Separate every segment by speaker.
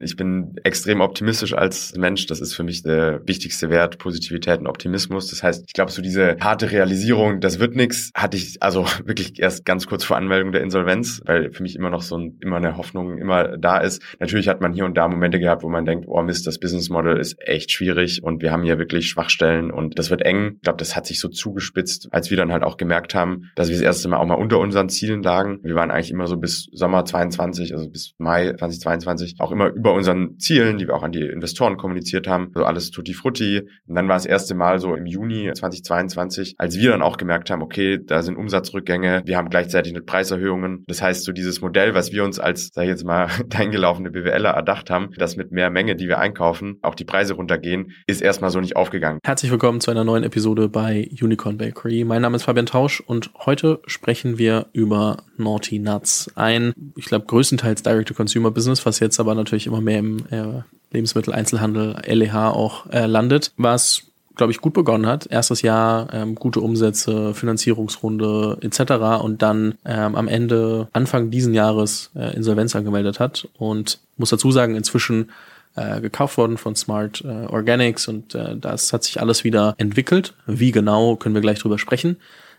Speaker 1: Ich bin extrem optimistisch als Mensch. Das ist für mich der wichtigste Wert, Positivität und Optimismus. Das heißt, ich glaube, so diese harte Realisierung, das wird nichts, hatte ich also wirklich erst ganz kurz vor Anmeldung der Insolvenz, weil für mich immer noch so ein, immer eine Hoffnung immer da ist. Natürlich hat man hier und da Momente gehabt, wo man denkt, oh Mist, das Business Model ist echt schwierig und wir haben hier wirklich Schwachstellen und das wird eng. Ich glaube, das hat sich so zugespitzt, als wir dann halt auch gemerkt haben, dass wir das erste Mal auch mal unter unseren Zielen lagen. Wir waren eigentlich immer so bis Sommer 22, also bis Mai 2022 auch immer über unseren Zielen, die wir auch an die Investoren kommuniziert haben. So alles tutti frutti. Und dann war das erste Mal so im Juni 2022, als wir dann auch gemerkt haben, okay, da sind Umsatzrückgänge, wir haben gleichzeitig eine Preiserhöhungen. Das heißt, so dieses Modell, was wir uns als, sag ich jetzt mal, eingelaufene BWLer erdacht haben, dass mit mehr Menge, die wir einkaufen, auch die Preise runtergehen, ist erstmal so nicht aufgegangen.
Speaker 2: Herzlich willkommen zu einer neuen Episode bei Unicorn Bakery. Mein Name ist Fabian Tausch und heute sprechen wir über Naughty Nuts. Ein, ich glaube, größtenteils Direct-to-Consumer-Business, was jetzt aber natürlich immer mehr im äh, Lebensmitteleinzelhandel, LEH auch äh, landet, was glaube ich, gut begonnen hat. Erstes Jahr ähm, gute Umsätze, Finanzierungsrunde etc. und dann ähm, am Ende Anfang diesen Jahres äh, Insolvenz angemeldet hat und muss dazu sagen, inzwischen äh, gekauft worden von Smart äh, Organics und äh, das hat sich alles wieder entwickelt. Wie genau, können wir gleich drüber sprechen.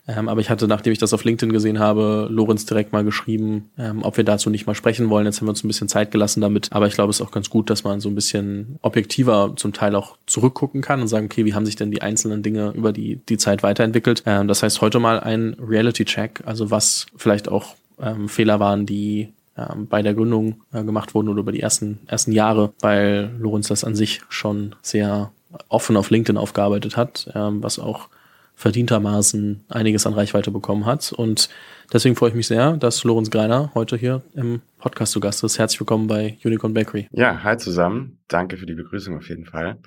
Speaker 2: Ähm, aber ich hatte, nachdem ich das auf LinkedIn gesehen habe, Lorenz direkt mal geschrieben, ähm, ob wir dazu nicht mal sprechen wollen. Jetzt haben wir uns ein bisschen Zeit gelassen damit. Aber ich glaube, es ist auch ganz gut, dass man so ein bisschen objektiver zum Teil auch zurückgucken kann und sagen, okay, wie haben sich denn die einzelnen Dinge über die, die Zeit weiterentwickelt? Ähm, das heißt, heute mal ein Reality-Check, also was vielleicht auch ähm, Fehler waren, die ähm, bei der Gründung äh, gemacht wurden oder über die ersten, ersten Jahre, weil Lorenz das an sich schon sehr offen auf LinkedIn aufgearbeitet hat, ähm, was auch verdientermaßen einiges an Reichweite bekommen hat. Und deswegen freue ich mich sehr, dass Lorenz Greiner heute hier im Podcast zu Gast ist. Herzlich willkommen bei Unicorn Bakery.
Speaker 1: Ja, hi zusammen. Danke für die Begrüßung auf jeden Fall.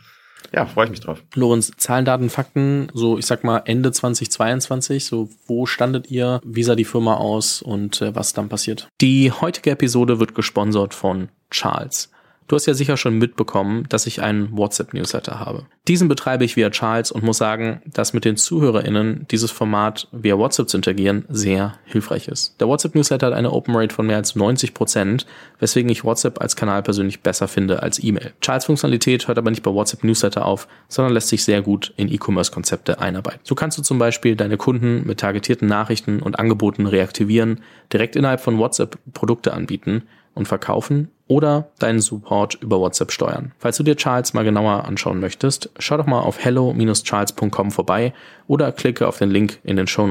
Speaker 1: Ja, freue ich mich drauf.
Speaker 2: Lorenz, Zahlen, Daten, Fakten, so ich sag mal Ende 2022, so wo standet ihr, wie sah die Firma aus und äh, was dann passiert? Die heutige Episode wird gesponsert von Charles. Du hast ja sicher schon mitbekommen, dass ich einen WhatsApp-Newsletter habe. Diesen betreibe ich via Charles und muss sagen, dass mit den ZuhörerInnen dieses Format via WhatsApp zu interagieren sehr hilfreich ist. Der WhatsApp-Newsletter hat eine Open Rate von mehr als 90%, Prozent, weswegen ich WhatsApp als Kanal persönlich besser finde als E-Mail. Charles Funktionalität hört aber nicht bei WhatsApp Newsletter auf, sondern lässt sich sehr gut in E-Commerce-Konzepte einarbeiten. So kannst du zum Beispiel deine Kunden mit targetierten Nachrichten und Angeboten reaktivieren, direkt innerhalb von WhatsApp Produkte anbieten und verkaufen oder deinen Support über WhatsApp steuern. Falls du dir Charles mal genauer anschauen möchtest, schau doch mal auf hello-charles.com vorbei oder klicke auf den Link in den Show.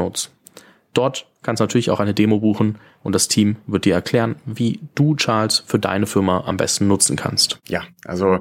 Speaker 2: Dort kannst du natürlich auch eine Demo buchen und das Team wird dir erklären, wie du Charles für deine Firma am besten nutzen kannst.
Speaker 1: Ja, also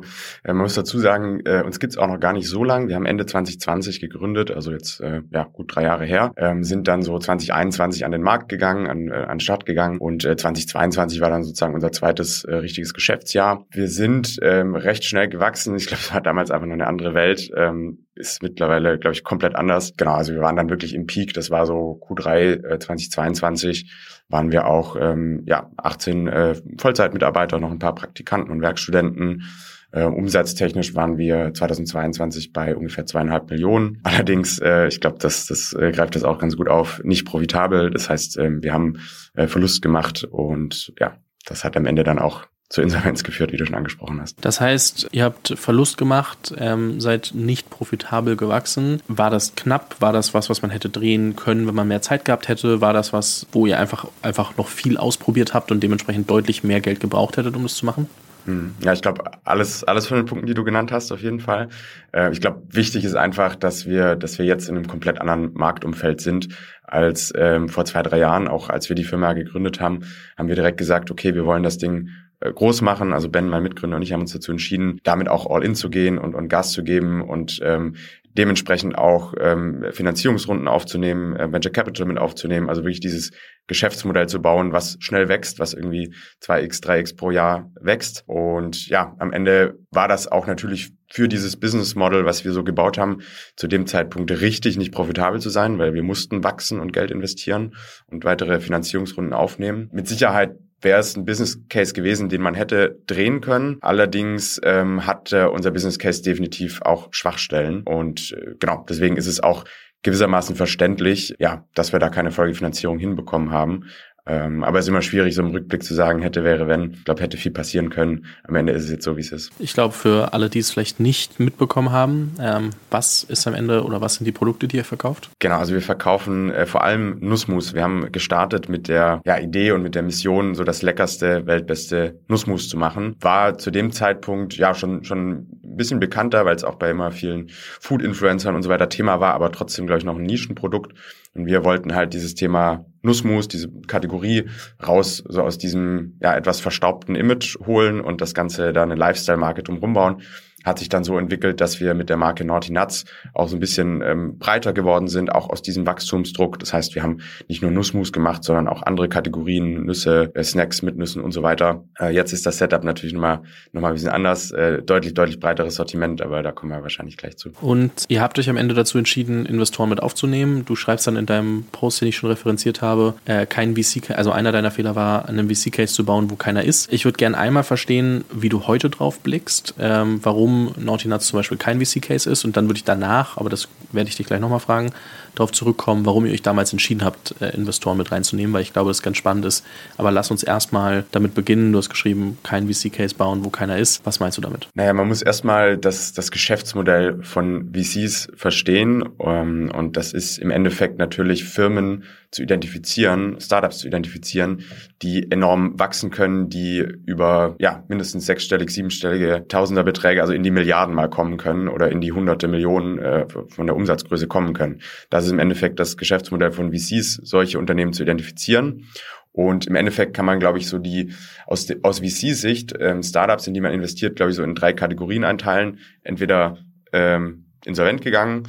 Speaker 1: äh, man muss dazu sagen, äh, uns gibt's auch noch gar nicht so lang. Wir haben Ende 2020 gegründet, also jetzt äh, ja gut drei Jahre her, ähm, sind dann so 2021 an den Markt gegangen, an, äh, an Start gegangen und äh, 2022 war dann sozusagen unser zweites äh, richtiges Geschäftsjahr. Wir sind ähm, recht schnell gewachsen. Ich glaube, es war damals einfach noch eine andere Welt. Ähm, ist mittlerweile, glaube ich, komplett anders. Genau, also wir waren dann wirklich im Peak. Das war so Q3 äh, 2022 waren wir auch ähm, ja 18 äh, Vollzeitmitarbeiter, noch ein paar Praktikanten und Werkstudenten. Äh, umsatztechnisch waren wir 2022 bei ungefähr zweieinhalb Millionen. Allerdings, äh, ich glaube, das, das äh, greift das auch ganz gut auf, nicht profitabel. Das heißt, äh, wir haben äh, Verlust gemacht und ja, das hat am Ende dann auch zur Insolvenz geführt, wie du schon angesprochen hast.
Speaker 2: Das heißt, ihr habt Verlust gemacht, ähm, seid nicht profitabel gewachsen. War das knapp? War das was, was man hätte drehen können, wenn man mehr Zeit gehabt hätte? War das was, wo ihr einfach, einfach noch viel ausprobiert habt und dementsprechend deutlich mehr Geld gebraucht hättet, um das zu machen?
Speaker 1: Hm. Ja, ich glaube, alles, alles von den Punkten, die du genannt hast, auf jeden Fall. Äh, ich glaube, wichtig ist einfach, dass wir, dass wir jetzt in einem komplett anderen Marktumfeld sind als ähm, vor zwei, drei Jahren. Auch als wir die Firma gegründet haben, haben wir direkt gesagt, okay, wir wollen das Ding groß machen. Also Ben, mein Mitgründer und ich haben uns dazu entschieden, damit auch all in zu gehen und, und Gas zu geben und ähm, dementsprechend auch ähm, Finanzierungsrunden aufzunehmen, äh, Venture Capital mit aufzunehmen, also wirklich dieses Geschäftsmodell zu bauen, was schnell wächst, was irgendwie 2x, 3x pro Jahr wächst. Und ja, am Ende war das auch natürlich für dieses Business Model, was wir so gebaut haben, zu dem Zeitpunkt richtig nicht profitabel zu sein, weil wir mussten wachsen und Geld investieren und weitere Finanzierungsrunden aufnehmen. Mit Sicherheit wäre es ein Business Case gewesen, den man hätte drehen können. Allerdings ähm, hat äh, unser Business Case definitiv auch Schwachstellen und äh, genau deswegen ist es auch gewissermaßen verständlich, ja, dass wir da keine Folgefinanzierung hinbekommen haben. Ähm, aber es ist immer schwierig, so im Rückblick zu sagen, hätte, wäre, wenn. Ich glaube, hätte viel passieren können. Am Ende ist es jetzt so, wie es ist.
Speaker 2: Ich glaube, für alle, die es vielleicht nicht mitbekommen haben, ähm, was ist am Ende oder was sind die Produkte, die ihr verkauft?
Speaker 1: Genau, also wir verkaufen äh, vor allem Nussmus. Wir haben gestartet mit der ja, Idee und mit der Mission, so das leckerste, weltbeste Nussmus zu machen. War zu dem Zeitpunkt ja schon, schon ein bisschen bekannter, weil es auch bei immer vielen Food-Influencern und so weiter Thema war, aber trotzdem, glaube ich, noch ein Nischenprodukt. Und wir wollten halt dieses Thema Nussmus, diese Kategorie raus, so aus diesem ja etwas verstaubten Image holen und das Ganze da eine Lifestyle-Marke drum rumbauen hat sich dann so entwickelt, dass wir mit der Marke Naughty Nuts auch so ein bisschen ähm, breiter geworden sind, auch aus diesem Wachstumsdruck. Das heißt, wir haben nicht nur Nussmus gemacht, sondern auch andere Kategorien, Nüsse, äh, Snacks mit Nüssen und so weiter. Äh, jetzt ist das Setup natürlich nochmal noch mal ein bisschen anders, äh, deutlich, deutlich breiteres Sortiment, aber da kommen wir wahrscheinlich gleich zu.
Speaker 2: Und ihr habt euch am Ende dazu entschieden, Investoren mit aufzunehmen. Du schreibst dann in deinem Post, den ich schon referenziert habe, äh, kein VC, also einer deiner Fehler war, einen VC-Case zu bauen, wo keiner ist. Ich würde gerne einmal verstehen, wie du heute drauf blickst, ähm, warum warum Naughty Nuts zum Beispiel kein VC-Case ist. Und dann würde ich danach, aber das werde ich dich gleich nochmal fragen, darauf zurückkommen, warum ihr euch damals entschieden habt, äh, Investoren mit reinzunehmen, weil ich glaube, das ganz spannend ist. Aber lass uns erstmal damit beginnen. Du hast geschrieben, kein VC-Case bauen, wo keiner ist. Was meinst du damit?
Speaker 1: Naja, man muss erstmal das, das Geschäftsmodell von VCs verstehen. Ähm, und das ist im Endeffekt natürlich Firmen zu identifizieren, Startups zu identifizieren, die enorm wachsen können, die über ja mindestens sechsstellig, siebenstellige Tausenderbeträge, also in die Milliarden mal kommen können oder in die hunderte Millionen äh, von der Umsatzgröße kommen können. Das ist im Endeffekt das Geschäftsmodell von VCs, solche Unternehmen zu identifizieren. Und im Endeffekt kann man, glaube ich, so die aus, aus VC-Sicht ähm, Startups, in die man investiert, glaube ich, so in drei Kategorien einteilen. Entweder ähm, insolvent gegangen,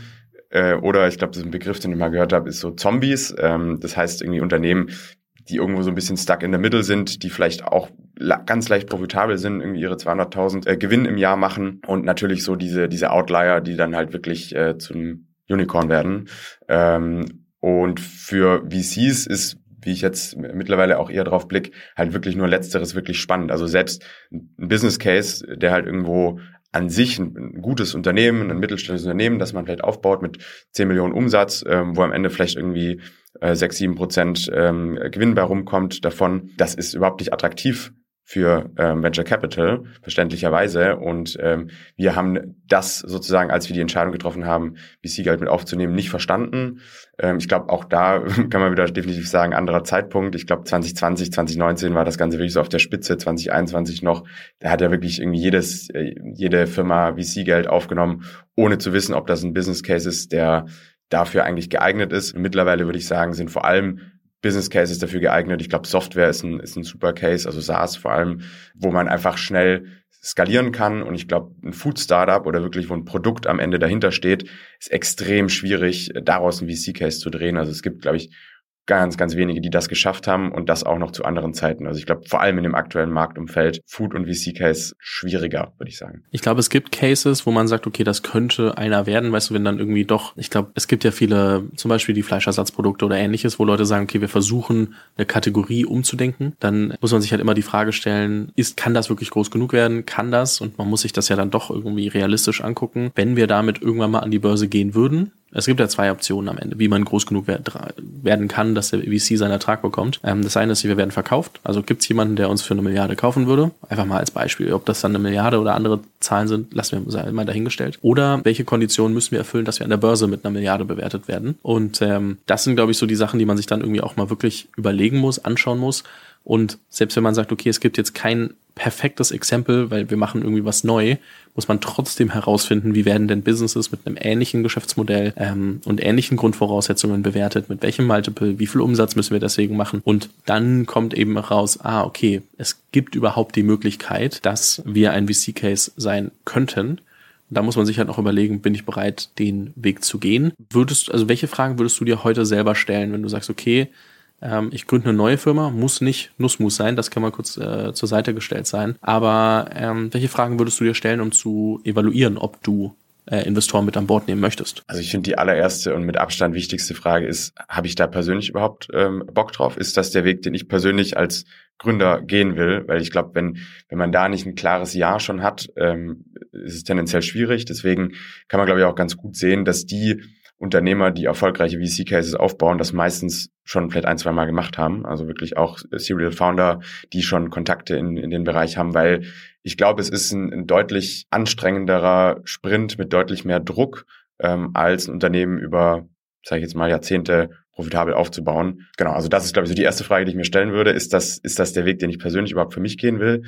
Speaker 1: äh, oder ich glaube, das ist ein Begriff, den ich mal gehört habe, ist so Zombies. Ähm, das heißt irgendwie Unternehmen, die irgendwo so ein bisschen stuck in der Mitte sind, die vielleicht auch ganz leicht profitabel sind, irgendwie ihre 200.000 äh, Gewinn im Jahr machen und natürlich so diese diese Outlier, die dann halt wirklich äh, zum Unicorn werden. Ähm, und für VCs ist wie ich jetzt mittlerweile auch eher drauf blick, halt wirklich nur letzteres wirklich spannend. Also selbst ein Business Case, der halt irgendwo an sich ein, gutes Unternehmen, ein mittelständisches Unternehmen, das man vielleicht aufbaut mit 10 Millionen Umsatz, ähm, wo am Ende vielleicht irgendwie äh, 6, 7 Prozent ähm, Gewinn bei rumkommt davon, das ist überhaupt nicht attraktiv für ähm, Venture Capital, verständlicherweise. Und ähm, wir haben das sozusagen, als wir die Entscheidung getroffen haben, VC-Geld mit aufzunehmen, nicht verstanden. Ähm, ich glaube, auch da kann man wieder definitiv sagen, anderer Zeitpunkt. Ich glaube, 2020, 2019 war das Ganze wirklich so auf der Spitze, 2021 noch. Da hat ja wirklich irgendwie jedes, äh, jede Firma VC-Geld aufgenommen, ohne zu wissen, ob das ein Business Case ist, der dafür eigentlich geeignet ist. Mittlerweile würde ich sagen, sind vor allem Business Case ist dafür geeignet. Ich glaube, Software ist ein, ist ein super Case, also SaaS vor allem, wo man einfach schnell skalieren kann. Und ich glaube, ein Food Startup oder wirklich, wo ein Produkt am Ende dahinter steht, ist extrem schwierig, daraus ein VC-Case zu drehen. Also es gibt, glaube ich, ganz, ganz wenige, die das geschafft haben und das auch noch zu anderen Zeiten. Also ich glaube, vor allem in dem aktuellen Marktumfeld, Food und VC-Case schwieriger, würde ich sagen.
Speaker 2: Ich glaube, es gibt Cases, wo man sagt, okay, das könnte einer werden, weißt du, wenn dann irgendwie doch, ich glaube, es gibt ja viele, zum Beispiel die Fleischersatzprodukte oder ähnliches, wo Leute sagen, okay, wir versuchen eine Kategorie umzudenken. Dann muss man sich halt immer die Frage stellen, ist, kann das wirklich groß genug werden? Kann das? Und man muss sich das ja dann doch irgendwie realistisch angucken. Wenn wir damit irgendwann mal an die Börse gehen würden, es gibt ja zwei Optionen am Ende, wie man groß genug werden kann, dass der VC seinen Ertrag bekommt. Ähm, das eine ist, wir werden verkauft. Also gibt es jemanden, der uns für eine Milliarde kaufen würde? Einfach mal als Beispiel. Ob das dann eine Milliarde oder andere Zahlen sind, lassen wir mal dahingestellt. Oder welche Konditionen müssen wir erfüllen, dass wir an der Börse mit einer Milliarde bewertet werden? Und ähm, das sind, glaube ich, so die Sachen, die man sich dann irgendwie auch mal wirklich überlegen muss, anschauen muss. Und selbst wenn man sagt, okay, es gibt jetzt kein perfektes Exempel, weil wir machen irgendwie was neu, muss man trotzdem herausfinden, wie werden denn Businesses mit einem ähnlichen Geschäftsmodell ähm, und ähnlichen Grundvoraussetzungen bewertet, mit welchem Multiple, wie viel Umsatz müssen wir deswegen machen. Und dann kommt eben raus, ah, okay, es gibt überhaupt die Möglichkeit, dass wir ein VC-Case sein könnten. Da muss man sich halt noch überlegen, bin ich bereit, den Weg zu gehen? Würdest, also welche Fragen würdest du dir heute selber stellen, wenn du sagst, okay, ähm, ich gründe eine neue Firma, muss nicht Nussmus sein, das kann mal kurz äh, zur Seite gestellt sein. Aber ähm, welche Fragen würdest du dir stellen, um zu evaluieren, ob du äh, Investoren mit an Bord nehmen möchtest?
Speaker 1: Also ich finde die allererste und mit Abstand wichtigste Frage ist, habe ich da persönlich überhaupt ähm, Bock drauf? Ist das der Weg, den ich persönlich als Gründer gehen will? Weil ich glaube, wenn, wenn man da nicht ein klares Ja schon hat, ähm, ist es tendenziell schwierig. Deswegen kann man, glaube ich, auch ganz gut sehen, dass die Unternehmer, die erfolgreiche VC-Cases aufbauen, das meistens schon vielleicht ein, zwei Mal gemacht haben. Also wirklich auch Serial Founder, die schon Kontakte in, in den Bereich haben, weil ich glaube, es ist ein, ein deutlich anstrengenderer Sprint mit deutlich mehr Druck ähm, als ein Unternehmen über, sage ich jetzt mal, Jahrzehnte profitabel aufzubauen. Genau, also das ist, glaube ich, so die erste Frage, die ich mir stellen würde. Ist das, ist das der Weg, den ich persönlich überhaupt für mich gehen will?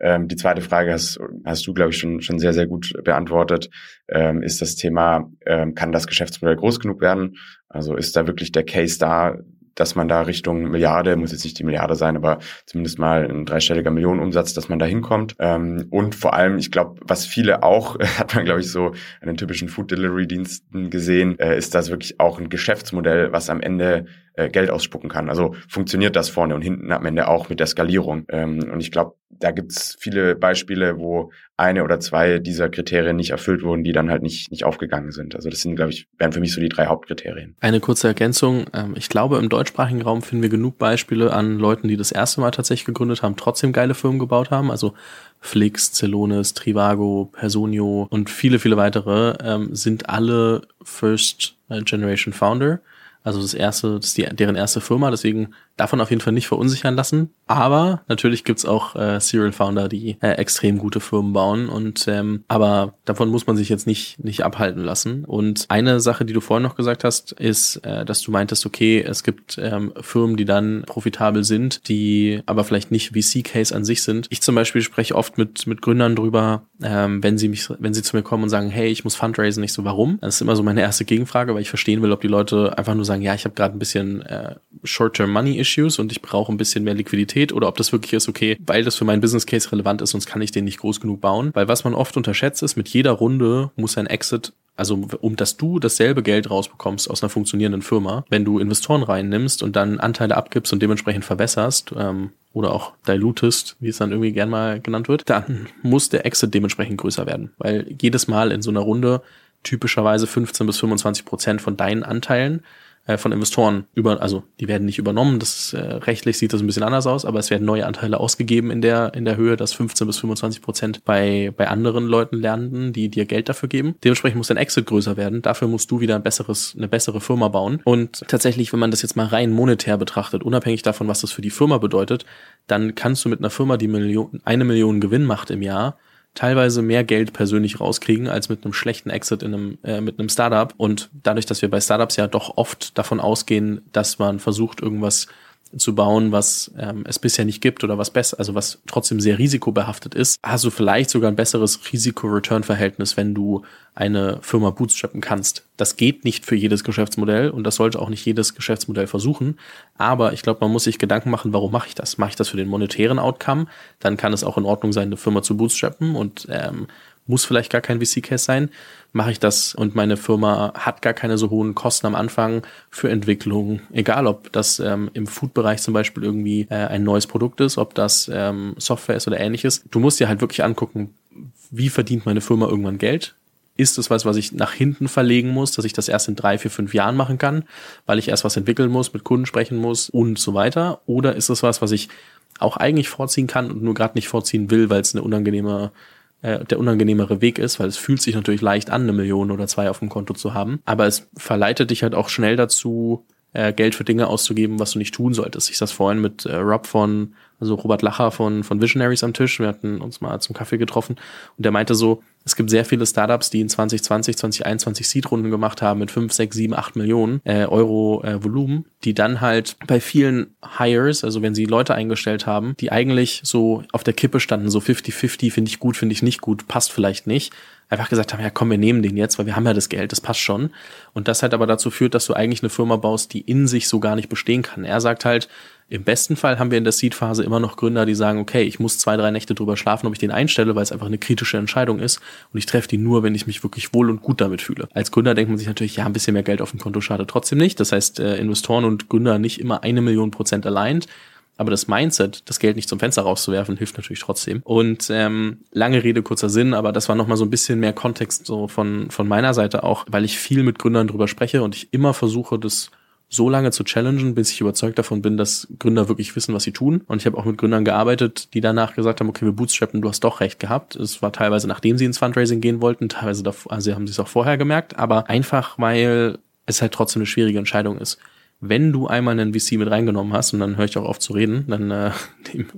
Speaker 1: Ähm, die zweite Frage hast, hast du, glaube ich, schon, schon sehr, sehr gut beantwortet. Ähm, ist das Thema, ähm, kann das Geschäftsmodell groß genug werden? Also ist da wirklich der Case da, dass man da Richtung Milliarde, muss jetzt nicht die Milliarde sein, aber zumindest mal ein dreistelliger Millionenumsatz, dass man da hinkommt. Ähm, und vor allem, ich glaube, was viele auch, hat man, glaube ich, so an den typischen Food-Delivery-Diensten gesehen, äh, ist das wirklich auch ein Geschäftsmodell, was am Ende äh, Geld ausspucken kann. Also funktioniert das vorne und hinten am Ende auch mit der Skalierung. Ähm, und ich glaube, da gibt's viele Beispiele, wo eine oder zwei dieser Kriterien nicht erfüllt wurden, die dann halt nicht, nicht aufgegangen sind. Also das sind, glaube ich, wären für mich so die drei Hauptkriterien.
Speaker 2: Eine kurze Ergänzung. Ähm, ich glaube, im deutschsprachigen Raum finden wir genug Beispiele an Leuten, die das erste Mal tatsächlich gegründet haben, trotzdem geile Firmen gebaut haben. Also Flix, Celonis, Trivago, Personio und viele, viele weitere ähm, sind alle First Generation Founder. Also das erste, das ist die, deren erste Firma, deswegen davon auf jeden Fall nicht verunsichern lassen. Aber natürlich gibt's auch äh, Serial Founder, die äh, extrem gute Firmen bauen. Und ähm, aber davon muss man sich jetzt nicht nicht abhalten lassen. Und eine Sache, die du vorhin noch gesagt hast, ist, äh, dass du meintest, okay, es gibt ähm, Firmen, die dann profitabel sind, die aber vielleicht nicht VC-Case an sich sind. Ich zum Beispiel spreche oft mit mit Gründern drüber, ähm, wenn sie mich, wenn sie zu mir kommen und sagen, hey, ich muss fundraisen, nicht so, warum? Das ist immer so meine erste Gegenfrage, weil ich verstehen will, ob die Leute einfach nur sagen, ja, ich habe gerade ein bisschen äh, Short-Term Money Issues und ich brauche ein bisschen mehr Liquidität oder ob das wirklich ist, okay, weil das für meinen Business Case relevant ist, sonst kann ich den nicht groß genug bauen. Weil was man oft unterschätzt ist, mit jeder Runde muss ein Exit also um dass du dasselbe Geld rausbekommst aus einer funktionierenden Firma, wenn du Investoren reinnimmst und dann Anteile abgibst und dementsprechend verwässerst ähm, oder auch dilutest, wie es dann irgendwie gern mal genannt wird, dann muss der Exit dementsprechend größer werden. Weil jedes Mal in so einer Runde typischerweise 15 bis 25 Prozent von deinen Anteilen äh, von Investoren über, also die werden nicht übernommen, das äh, rechtlich sieht das ein bisschen anders aus, aber es werden neue Anteile ausgegeben in der, in der Höhe, dass 15 bis 25 Prozent bei, bei anderen Leuten landen, die dir Geld dafür geben. Dementsprechend muss dein Exit größer werden. Dafür musst du wieder ein besseres, eine bessere Firma bauen. Und tatsächlich, wenn man das jetzt mal rein monetär betrachtet, unabhängig davon, was das für die Firma bedeutet, dann kannst du mit einer Firma, die Million, eine Million Gewinn macht im Jahr, teilweise mehr Geld persönlich rauskriegen als mit einem schlechten Exit in einem, äh, mit einem Startup. Und dadurch, dass wir bei Startups ja doch oft davon ausgehen, dass man versucht, irgendwas zu bauen, was ähm, es bisher nicht gibt oder was besser, also was trotzdem sehr risikobehaftet ist, hast du vielleicht sogar ein besseres Risiko-Return-Verhältnis, wenn du eine Firma bootstrappen kannst. Das geht nicht für jedes Geschäftsmodell und das sollte auch nicht jedes Geschäftsmodell versuchen. Aber ich glaube, man muss sich Gedanken machen, warum mache ich das? Mache ich das für den monetären Outcome? Dann kann es auch in Ordnung sein, eine Firma zu bootstrappen und ähm, muss vielleicht gar kein VC-Case sein, mache ich das und meine Firma hat gar keine so hohen Kosten am Anfang für Entwicklung, egal ob das ähm, im Food-Bereich zum Beispiel irgendwie äh, ein neues Produkt ist, ob das ähm, Software ist oder ähnliches. Du musst dir halt wirklich angucken, wie verdient meine Firma irgendwann Geld? Ist es was, was ich nach hinten verlegen muss, dass ich das erst in drei, vier, fünf Jahren machen kann, weil ich erst was entwickeln muss, mit Kunden sprechen muss und so weiter? Oder ist es was, was ich auch eigentlich vorziehen kann und nur gerade nicht vorziehen will, weil es eine unangenehme äh, der unangenehmere Weg ist, weil es fühlt sich natürlich leicht an, eine Million oder zwei auf dem Konto zu haben. Aber es verleitet dich halt auch schnell dazu, äh, Geld für Dinge auszugeben, was du nicht tun solltest. Ich saß vorhin mit äh, Rob von, also Robert Lacher von, von Visionaries am Tisch. Wir hatten uns mal zum Kaffee getroffen und der meinte so, es gibt sehr viele Startups, die in 2020, 2021 Seed-Runden gemacht haben mit 5, 6, 7, 8 Millionen äh, Euro äh, Volumen, die dann halt bei vielen Hires, also wenn sie Leute eingestellt haben, die eigentlich so auf der Kippe standen, so 50-50, finde ich gut, finde ich nicht gut, passt vielleicht nicht, einfach gesagt haben, ja komm, wir nehmen den jetzt, weil wir haben ja das Geld, das passt schon. Und das halt aber dazu führt, dass du eigentlich eine Firma baust, die in sich so gar nicht bestehen kann. Er sagt halt, im besten Fall haben wir in der Seed-Phase immer noch Gründer, die sagen, okay, ich muss zwei, drei Nächte drüber schlafen, ob ich den einstelle, weil es einfach eine kritische Entscheidung ist. Und ich treffe die nur, wenn ich mich wirklich wohl und gut damit fühle. Als Gründer denkt man sich natürlich, ja, ein bisschen mehr Geld auf dem Konto schadet trotzdem nicht. Das heißt, äh, Investoren und Gründer nicht immer eine Million Prozent allein. Aber das Mindset, das Geld nicht zum Fenster rauszuwerfen, hilft natürlich trotzdem. Und ähm, lange Rede, kurzer Sinn, aber das war nochmal so ein bisschen mehr Kontext so von, von meiner Seite auch, weil ich viel mit Gründern drüber spreche und ich immer versuche, das so lange zu challengen, bis ich überzeugt davon bin, dass Gründer wirklich wissen, was sie tun. Und ich habe auch mit Gründern gearbeitet, die danach gesagt haben, okay, wir bootstrappen, du hast doch recht gehabt. Es war teilweise, nachdem sie ins Fundraising gehen wollten, teilweise davor, also haben sie es auch vorher gemerkt, aber einfach, weil es halt trotzdem eine schwierige Entscheidung ist. Wenn du einmal einen VC mit reingenommen hast, und dann höre ich auch auf zu reden, dann äh, dem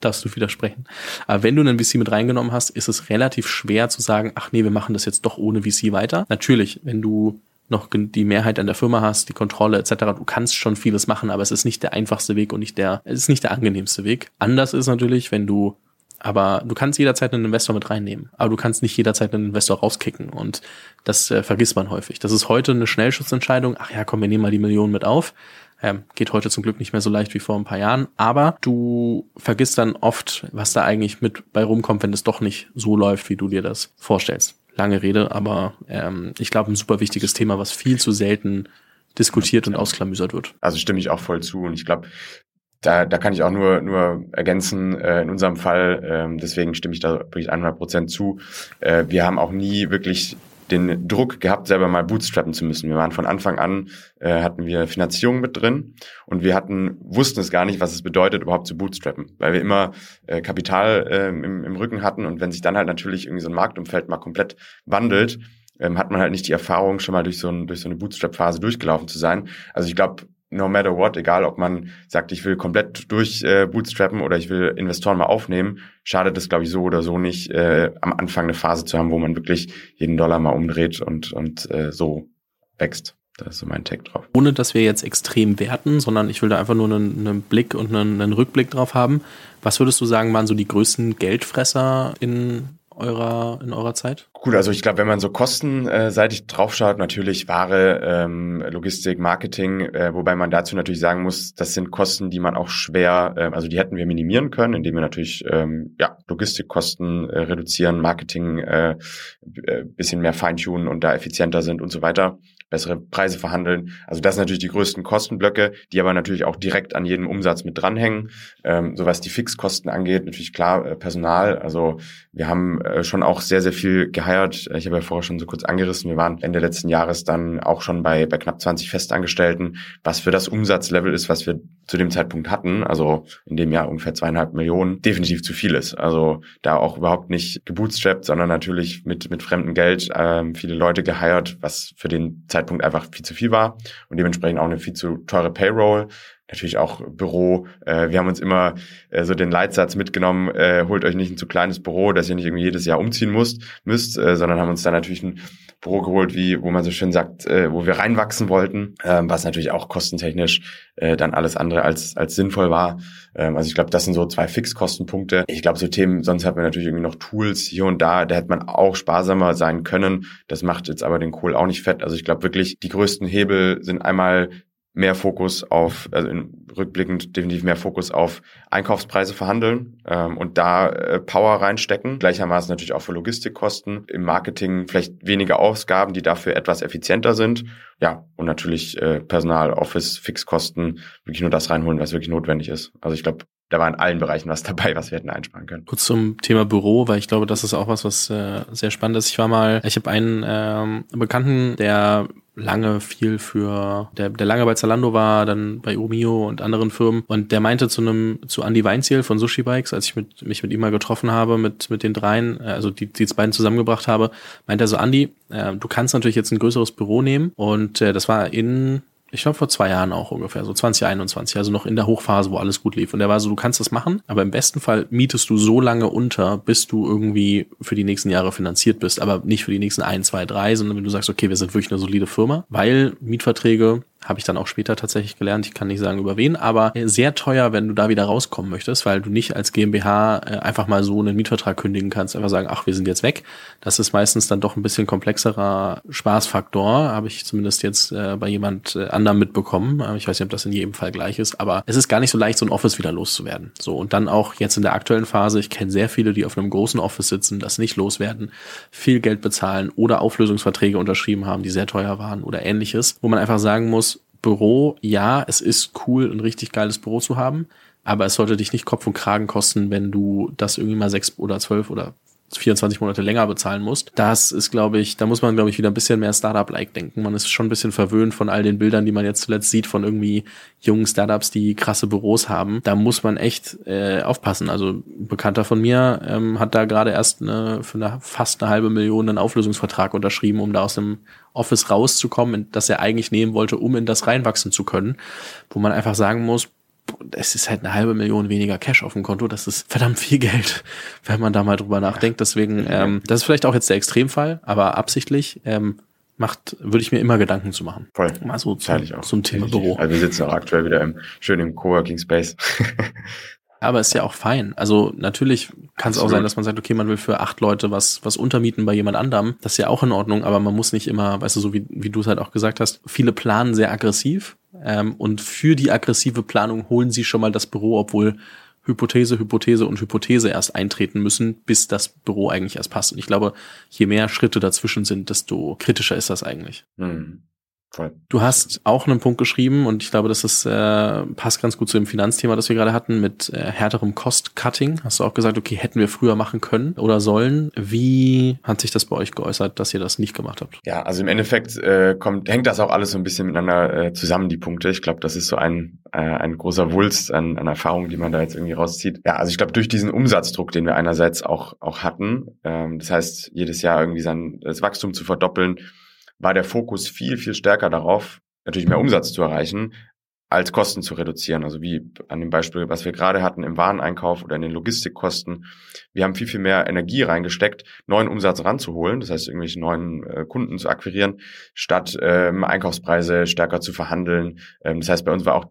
Speaker 2: darfst du widersprechen. Aber wenn du einen VC mit reingenommen hast, ist es relativ schwer zu sagen, ach nee, wir machen das jetzt doch ohne VC weiter. Natürlich, wenn du noch die Mehrheit an der Firma hast, die Kontrolle etc. Du kannst schon vieles machen, aber es ist nicht der einfachste Weg und nicht der, es ist nicht der angenehmste Weg. Anders ist natürlich, wenn du aber du kannst jederzeit einen Investor mit reinnehmen. Aber du kannst nicht jederzeit einen Investor rauskicken. Und das äh, vergisst man häufig. Das ist heute eine Schnellschutzentscheidung. Ach ja, komm, wir nehmen mal die Millionen mit auf. Ähm, geht heute zum Glück nicht mehr so leicht wie vor ein paar Jahren. Aber du vergisst dann oft, was da eigentlich mit bei rumkommt, wenn es doch nicht so läuft, wie du dir das vorstellst. Lange Rede, aber ähm, ich glaube, ein super wichtiges Thema, was viel zu selten diskutiert und ausklamüsert wird.
Speaker 1: Also stimme ich auch voll zu. Und ich glaube, da, da kann ich auch nur, nur ergänzen, äh, in unserem Fall, ähm, deswegen stimme ich da wirklich 100 Prozent zu. Äh, wir haben auch nie wirklich den Druck gehabt, selber mal bootstrappen zu müssen. Wir waren von Anfang an, äh, hatten wir Finanzierung mit drin und wir hatten, wussten es gar nicht, was es bedeutet, überhaupt zu bootstrappen, weil wir immer äh, Kapital äh, im, im Rücken hatten und wenn sich dann halt natürlich irgendwie so ein Marktumfeld mal komplett wandelt, ähm, hat man halt nicht die Erfahrung, schon mal durch so, ein, durch so eine Bootstrap-Phase durchgelaufen zu sein. Also ich glaube, no matter what, egal ob man sagt, ich will komplett durch äh, bootstrappen oder ich will Investoren mal aufnehmen, schadet es, glaube ich, so oder so nicht, äh, am Anfang eine Phase zu haben, wo man wirklich jeden Dollar mal umdreht und, und äh, so wächst. Das ist so mein Tag drauf.
Speaker 2: Ohne dass wir jetzt extrem werten, sondern ich will da einfach nur einen, einen Blick und einen, einen Rückblick drauf haben. Was würdest du sagen, waren so die größten Geldfresser in eurer, in eurer Zeit?
Speaker 1: Gut, also ich glaube, wenn man so kostenseitig draufschaut, natürlich Ware, ähm, Logistik, Marketing, äh, wobei man dazu natürlich sagen muss, das sind Kosten, die man auch schwer, äh, also die hätten wir minimieren können, indem wir natürlich ähm, ja, Logistikkosten äh, reduzieren, Marketing äh, äh, bisschen mehr feintunen und da effizienter sind und so weiter bessere Preise verhandeln. Also das sind natürlich die größten Kostenblöcke, die aber natürlich auch direkt an jedem Umsatz mit dranhängen. Ähm, so was die Fixkosten angeht, natürlich klar äh, Personal. Also wir haben äh, schon auch sehr, sehr viel geheiert. Ich habe ja vorher schon so kurz angerissen. Wir waren Ende letzten Jahres dann auch schon bei, bei knapp 20 Festangestellten, was für das Umsatzlevel ist, was wir zu dem Zeitpunkt hatten. Also in dem Jahr ungefähr zweieinhalb Millionen, definitiv zu viel ist. Also da auch überhaupt nicht gebootstrapped, sondern natürlich mit, mit fremdem Geld ähm, viele Leute geheiert, was für den Zeitpunkt Zeitpunkt einfach viel zu viel war und dementsprechend auch eine viel zu teure Payroll. Natürlich auch Büro. Äh, wir haben uns immer äh, so den Leitsatz mitgenommen, äh, holt euch nicht ein zu kleines Büro, dass ihr nicht irgendwie jedes Jahr umziehen müsst, müsst äh, sondern haben uns dann natürlich ein Büro geholt, wie, wo man so schön sagt, äh, wo wir reinwachsen wollten, ähm, was natürlich auch kostentechnisch äh, dann alles andere als, als sinnvoll war. Ähm, also ich glaube, das sind so zwei Fixkostenpunkte. Ich glaube, so Themen, sonst hat man natürlich irgendwie noch Tools hier und da, da hätte man auch sparsamer sein können. Das macht jetzt aber den Kohl auch nicht fett. Also ich glaube wirklich, die größten Hebel sind einmal mehr Fokus auf, also in, rückblickend definitiv mehr Fokus auf Einkaufspreise verhandeln ähm, und da äh, Power reinstecken. Gleichermaßen natürlich auch für Logistikkosten, im Marketing vielleicht weniger Ausgaben, die dafür etwas effizienter sind. Ja, und natürlich äh, Personal, Office, Fixkosten, wirklich nur das reinholen, was wirklich notwendig ist. Also ich glaube, da war in allen Bereichen was dabei, was wir hätten einsparen können.
Speaker 2: Kurz zum Thema Büro, weil ich glaube, das ist auch was, was äh, sehr spannend ist. Ich war mal, ich habe einen ähm, Bekannten, der lange viel für, der, der lange bei Zalando war, dann bei Umio und anderen Firmen. Und der meinte zu einem, zu Andy Weinziel von Sushi Bikes, als ich mit, mich mit ihm mal getroffen habe, mit, mit den dreien, äh, also die, die beiden zusammengebracht habe, meinte er so, Andy, äh, du kannst natürlich jetzt ein größeres Büro nehmen. Und äh, das war in ich glaube vor zwei Jahren auch ungefähr, so 2021, also noch in der Hochphase, wo alles gut lief. Und der war so, du kannst das machen, aber im besten Fall mietest du so lange unter, bis du irgendwie für die nächsten Jahre finanziert bist, aber nicht für die nächsten ein, zwei, drei, sondern wenn du sagst, okay, wir sind wirklich eine solide Firma, weil Mietverträge habe ich dann auch später tatsächlich gelernt. Ich kann nicht sagen über wen, aber sehr teuer, wenn du da wieder rauskommen möchtest, weil du nicht als GmbH äh, einfach mal so einen Mietvertrag kündigen kannst, einfach sagen, ach, wir sind jetzt weg. Das ist meistens dann doch ein bisschen komplexerer Spaßfaktor, habe ich zumindest jetzt äh, bei jemand äh, anderem mitbekommen. Ich weiß nicht, ob das in jedem Fall gleich ist, aber es ist gar nicht so leicht, so ein Office wieder loszuwerden. So und dann auch jetzt in der aktuellen Phase, ich kenne sehr viele, die auf einem großen Office sitzen, das nicht loswerden, viel Geld bezahlen oder Auflösungsverträge unterschrieben haben, die sehr teuer waren oder ähnliches, wo man einfach sagen muss, Büro, ja, es ist cool, ein richtig geiles Büro zu haben, aber es sollte dich nicht Kopf und Kragen kosten, wenn du das irgendwie mal sechs oder zwölf oder 24 Monate länger bezahlen musst. Das ist, glaube ich, da muss man, glaube ich, wieder ein bisschen mehr Startup-like denken. Man ist schon ein bisschen verwöhnt von all den Bildern, die man jetzt zuletzt sieht von irgendwie jungen Startups, die krasse Büros haben. Da muss man echt äh, aufpassen. Also ein Bekannter von mir ähm, hat da gerade erst eine, für eine, fast eine halbe Million einen Auflösungsvertrag unterschrieben, um da aus dem Office rauszukommen, das er eigentlich nehmen wollte, um in das reinwachsen zu können. Wo man einfach sagen muss, es ist halt eine halbe Million weniger Cash auf dem Konto. Das ist verdammt viel Geld, wenn man da mal drüber nachdenkt. Deswegen, ähm, das ist vielleicht auch jetzt der Extremfall, aber absichtlich ähm, macht, würde ich mir immer Gedanken zu machen.
Speaker 1: Voll.
Speaker 2: Mal so zum, zum Thema Büro.
Speaker 1: Also wir sitzen auch aktuell wieder im schönen Coworking Space.
Speaker 2: Aber ist ja auch fein. Also natürlich kann es auch sein, dass man sagt, okay, man will für acht Leute was, was untermieten bei jemand anderem. Das ist ja auch in Ordnung, aber man muss nicht immer, weißt du, so wie, wie du es halt auch gesagt hast, viele planen sehr aggressiv. Ähm, und für die aggressive Planung holen sie schon mal das Büro, obwohl Hypothese, Hypothese und Hypothese erst eintreten müssen, bis das Büro eigentlich erst passt. Und ich glaube, je mehr Schritte dazwischen sind, desto kritischer ist das eigentlich. Mhm. Voll. Du hast auch einen Punkt geschrieben und ich glaube, das ist, äh, passt ganz gut zu dem Finanzthema, das wir gerade hatten, mit äh, härterem Cost-Cutting. Hast du auch gesagt, okay, hätten wir früher machen können oder sollen. Wie hat sich das bei euch geäußert, dass ihr das nicht gemacht habt?
Speaker 1: Ja, also im Endeffekt äh, kommt, hängt das auch alles so ein bisschen miteinander äh, zusammen, die Punkte. Ich glaube, das ist so ein, äh, ein großer Wulst an, an Erfahrung, die man da jetzt irgendwie rauszieht. Ja, also ich glaube, durch diesen Umsatzdruck, den wir einerseits auch, auch hatten, ähm, das heißt, jedes Jahr irgendwie sein das Wachstum zu verdoppeln, war der Fokus viel, viel stärker darauf, natürlich mehr Umsatz zu erreichen, als Kosten zu reduzieren. Also wie an dem Beispiel, was wir gerade hatten im Wareneinkauf oder in den Logistikkosten. Wir haben viel, viel mehr Energie reingesteckt, neuen Umsatz ranzuholen, das heißt irgendwelche neuen äh, Kunden zu akquirieren, statt ähm, Einkaufspreise stärker zu verhandeln. Ähm, das heißt, bei uns war auch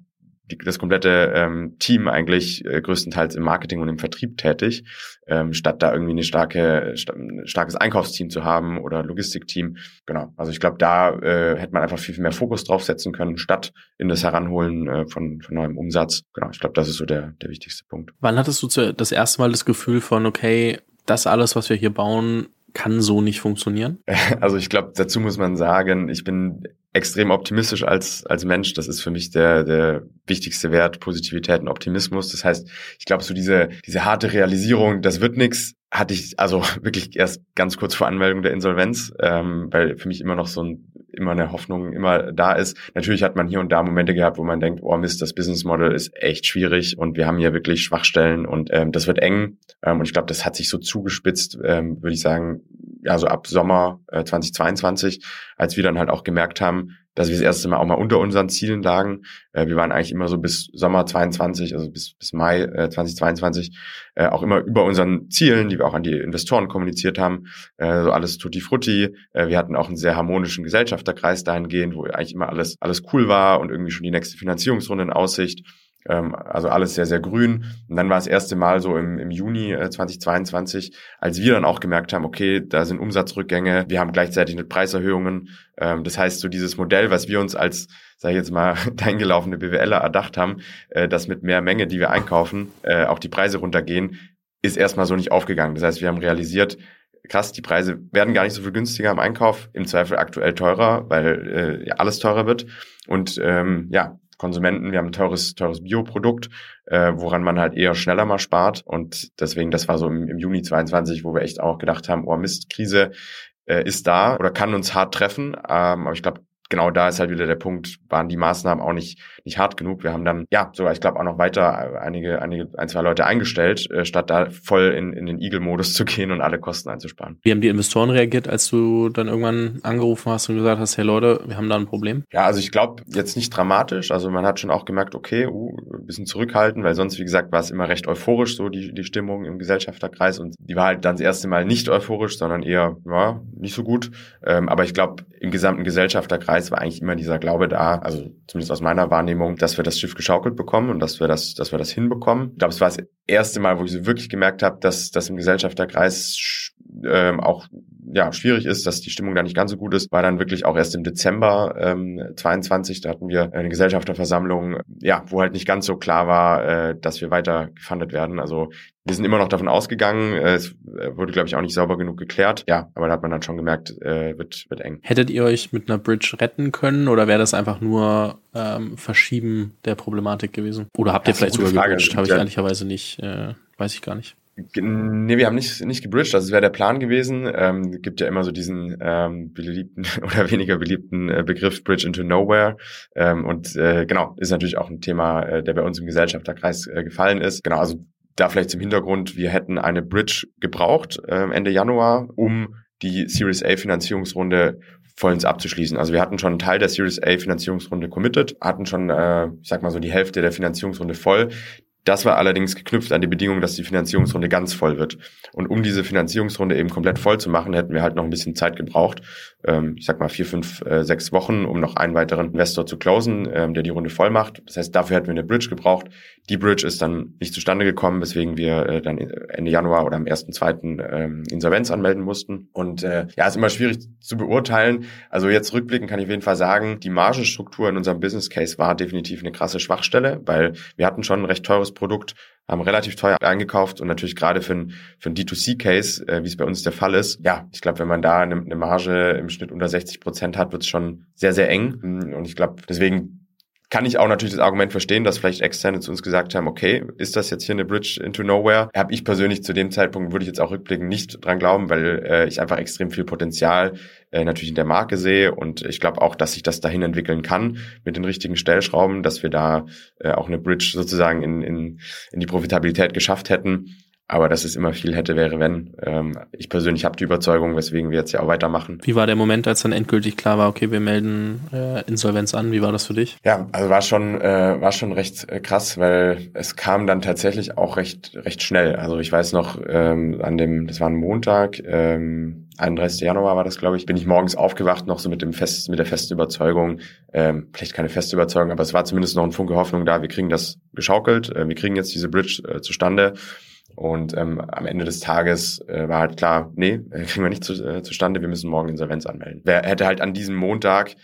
Speaker 1: die, das komplette ähm, Team eigentlich äh, größtenteils im Marketing und im Vertrieb tätig, ähm, statt da irgendwie eine starke, sta starkes Einkaufsteam zu haben oder Logistikteam. Genau. Also ich glaube, da äh, hätte man einfach viel, viel mehr Fokus draufsetzen können, statt in das Heranholen äh, von, von neuem Umsatz. Genau, ich glaube, das ist so der, der wichtigste Punkt.
Speaker 2: Wann hattest du zu, das erste Mal das Gefühl von, okay, das alles, was wir hier bauen, kann so nicht funktionieren?
Speaker 1: Also ich glaube, dazu muss man sagen, ich bin extrem optimistisch als, als Mensch. Das ist für mich der, der wichtigste Wert, Positivität und Optimismus. Das heißt, ich glaube, so diese, diese harte Realisierung, das wird nix, hatte ich also wirklich erst ganz kurz vor Anmeldung der Insolvenz, ähm, weil für mich immer noch so ein, immer eine Hoffnung immer da ist. Natürlich hat man hier und da Momente gehabt, wo man denkt, oh Mist, das Business Model ist echt schwierig und wir haben hier wirklich Schwachstellen und ähm, das wird eng. Ähm, und ich glaube, das hat sich so zugespitzt, ähm, würde ich sagen, ja, so ab Sommer äh, 2022, als wir dann halt auch gemerkt haben, dass wir das erste Mal auch mal unter unseren Zielen lagen. Äh, wir waren eigentlich immer so bis Sommer 22, also bis, bis Mai äh, 2022, äh, auch immer über unseren Zielen, die wir auch an die Investoren kommuniziert haben. Äh, so alles tutti frutti. Äh, wir hatten auch einen sehr harmonischen Gesellschafterkreis dahingehend, wo eigentlich immer alles, alles cool war und irgendwie schon die nächste Finanzierungsrunde in Aussicht. Ähm, also alles sehr, sehr grün. Und dann war das erste Mal so im, im Juni äh, 2022, als wir dann auch gemerkt haben, okay, da sind Umsatzrückgänge, wir haben gleichzeitig mit Preiserhöhungen. Ähm, das heißt, so dieses Modell, was wir uns als, sage ich jetzt mal, deingelaufene BWLer erdacht haben, äh, dass mit mehr Menge, die wir einkaufen, äh, auch die Preise runtergehen, ist erstmal so nicht aufgegangen. Das heißt, wir haben realisiert, krass, die Preise werden gar nicht so viel günstiger im Einkauf, im Zweifel aktuell teurer, weil äh, alles teurer wird. Und ähm, ja, Konsumenten, wir haben ein teures, teures Bioprodukt, äh, woran man halt eher schneller mal spart. Und deswegen, das war so im, im Juni 22, wo wir echt auch gedacht haben, oh Mist, Krise äh, ist da oder kann uns hart treffen. Ähm, aber ich glaube, genau da ist halt wieder der Punkt, waren die Maßnahmen auch nicht, nicht hart genug. Wir haben dann, ja, sogar, ich glaube, auch noch weiter einige, einige, ein, zwei Leute eingestellt, äh, statt da voll in, in den Eagle-Modus zu gehen und alle Kosten einzusparen.
Speaker 2: Wie haben die Investoren reagiert, als du dann irgendwann angerufen hast und gesagt hast, hey Leute, wir haben da ein Problem?
Speaker 1: Ja, also ich glaube, jetzt nicht dramatisch. Also man hat schon auch gemerkt, okay, uh, ein bisschen zurückhalten, weil sonst, wie gesagt, war es immer recht euphorisch, so die, die Stimmung im Gesellschafterkreis. Und die war halt dann das erste Mal nicht euphorisch, sondern eher, ja, nicht so gut. Ähm, aber ich glaube, im gesamten Gesellschafterkreis war eigentlich immer dieser Glaube da, also zumindest aus meiner Wahrnehmung, dass wir das Schiff geschaukelt bekommen und dass wir das, dass wir das hinbekommen. Ich glaube, es war das erste Mal, wo ich so wirklich gemerkt habe, dass das im Gesellschafterkreis ähm, auch ja, schwierig ist, dass die Stimmung da nicht ganz so gut ist, war dann wirklich auch erst im Dezember ähm, 22, da hatten wir eine Gesellschafterversammlung, ja, wo halt nicht ganz so klar war, äh, dass wir weiter gefundet werden. Also wir sind immer noch davon ausgegangen, äh, es äh, wurde, glaube ich, auch nicht sauber genug geklärt. Ja, aber da hat man dann schon gemerkt, äh, wird, wird eng.
Speaker 2: Hättet ihr euch mit einer Bridge retten können oder wäre das einfach nur ähm, Verschieben der Problematik gewesen? Oder habt ihr vielleicht sogar gebridged? Habe ich ehrlicherweise nicht, äh, weiß ich gar nicht.
Speaker 1: Nee, wir haben nicht, nicht gebridged, das wäre der Plan gewesen. Ähm, gibt ja immer so diesen ähm, beliebten oder weniger beliebten äh, Begriff Bridge into Nowhere. Ähm, und äh, genau, ist natürlich auch ein Thema, äh, der bei uns im Gesellschafterkreis äh, gefallen ist. Genau, also da vielleicht zum Hintergrund, wir hätten eine Bridge gebraucht äh, Ende Januar, um die Series A Finanzierungsrunde vollends abzuschließen. Also wir hatten schon einen Teil der Series A Finanzierungsrunde committed, hatten schon, äh, ich sag mal so, die Hälfte der Finanzierungsrunde voll. Das war allerdings geknüpft an die Bedingung, dass die Finanzierungsrunde ganz voll wird. Und um diese Finanzierungsrunde eben komplett voll zu machen, hätten wir halt noch ein bisschen Zeit gebraucht. Ähm, ich sag mal vier, fünf, äh, sechs Wochen, um noch einen weiteren Investor zu closen, ähm, der die Runde voll macht. Das heißt, dafür hätten wir eine Bridge gebraucht. Die Bridge ist dann nicht zustande gekommen, weswegen wir äh, dann Ende Januar oder am ersten, zweiten ähm, Insolvenz anmelden mussten. Und äh, ja, ist immer schwierig zu beurteilen. Also jetzt rückblicken kann ich auf jeden Fall sagen, die Margenstruktur in unserem Business Case war definitiv eine krasse Schwachstelle, weil wir hatten schon ein recht teures Produkt, haben relativ teuer eingekauft und natürlich gerade für ein, für ein D2C-Case, äh, wie es bei uns der Fall ist, ja, ich glaube, wenn man da eine, eine Marge im Schnitt unter 60 Prozent hat, wird es schon sehr, sehr eng. Und ich glaube, deswegen kann ich auch natürlich das Argument verstehen, dass vielleicht Externe zu uns gesagt haben, okay, ist das jetzt hier eine Bridge into Nowhere? Habe ich persönlich zu dem Zeitpunkt, würde ich jetzt auch rückblickend nicht dran glauben, weil äh, ich einfach extrem viel Potenzial äh, natürlich in der Marke sehe und ich glaube auch, dass sich das dahin entwickeln kann mit den richtigen Stellschrauben, dass wir da äh, auch eine Bridge sozusagen in, in, in die Profitabilität geschafft hätten. Aber dass es immer viel hätte, wäre wenn. Ähm, ich persönlich habe die Überzeugung, weswegen wir jetzt ja auch weitermachen.
Speaker 2: Wie war der Moment, als dann endgültig klar war, okay, wir melden äh, Insolvenz an? Wie war das für dich?
Speaker 1: Ja, also war schon äh, war schon recht äh, krass, weil es kam dann tatsächlich auch recht recht schnell. Also ich weiß noch ähm, an dem, das war ein Montag. Ähm, 31. Januar war das, glaube ich, bin ich morgens aufgewacht, noch so mit dem fest, mit der festen Überzeugung, ähm, vielleicht keine feste Überzeugung, aber es war zumindest noch ein Funke Hoffnung da, wir kriegen das geschaukelt, äh, wir kriegen jetzt diese Bridge äh, zustande und ähm, am Ende des Tages äh, war halt klar, nee, kriegen wir nicht zu, äh, zustande, wir müssen morgen Insolvenz anmelden. Wer hätte halt an diesem Montag